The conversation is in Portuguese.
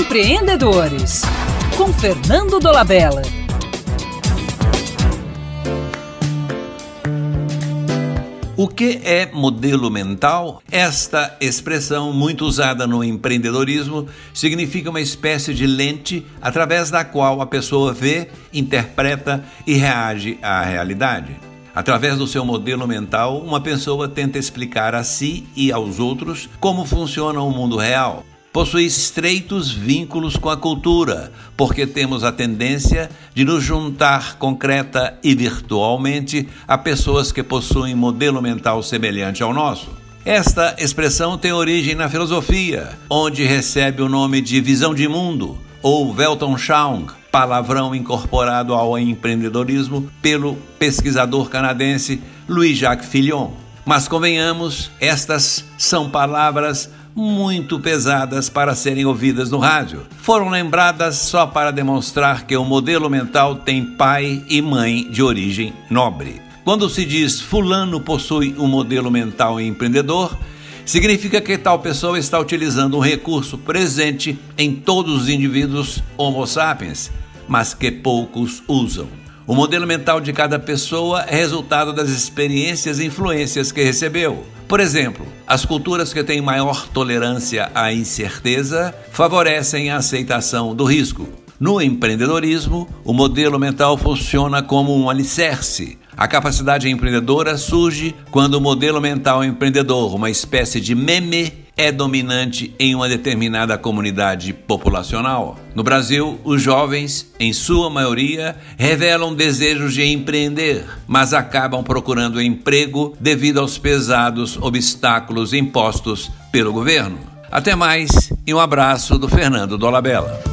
Empreendedores, com Fernando Dolabella. O que é modelo mental? Esta expressão, muito usada no empreendedorismo, significa uma espécie de lente através da qual a pessoa vê, interpreta e reage à realidade. Através do seu modelo mental, uma pessoa tenta explicar a si e aos outros como funciona o mundo real possui estreitos vínculos com a cultura, porque temos a tendência de nos juntar concreta e virtualmente a pessoas que possuem modelo mental semelhante ao nosso. Esta expressão tem origem na filosofia, onde recebe o nome de visão de mundo ou Weltanschauung, palavrão incorporado ao empreendedorismo pelo pesquisador canadense Louis-Jacques Fillon. Mas convenhamos, estas são palavras muito pesadas para serem ouvidas no rádio. Foram lembradas só para demonstrar que o modelo mental tem pai e mãe de origem nobre. Quando se diz fulano possui um modelo mental empreendedor, significa que tal pessoa está utilizando um recurso presente em todos os indivíduos Homo sapiens, mas que poucos usam. O modelo mental de cada pessoa é resultado das experiências e influências que recebeu. Por exemplo, as culturas que têm maior tolerância à incerteza favorecem a aceitação do risco. No empreendedorismo, o modelo mental funciona como um alicerce. A capacidade empreendedora surge quando o modelo mental empreendedor, uma espécie de meme, é dominante em uma determinada comunidade populacional. No Brasil, os jovens, em sua maioria, revelam desejos de empreender, mas acabam procurando emprego devido aos pesados obstáculos impostos pelo governo. Até mais e um abraço do Fernando Dolabella.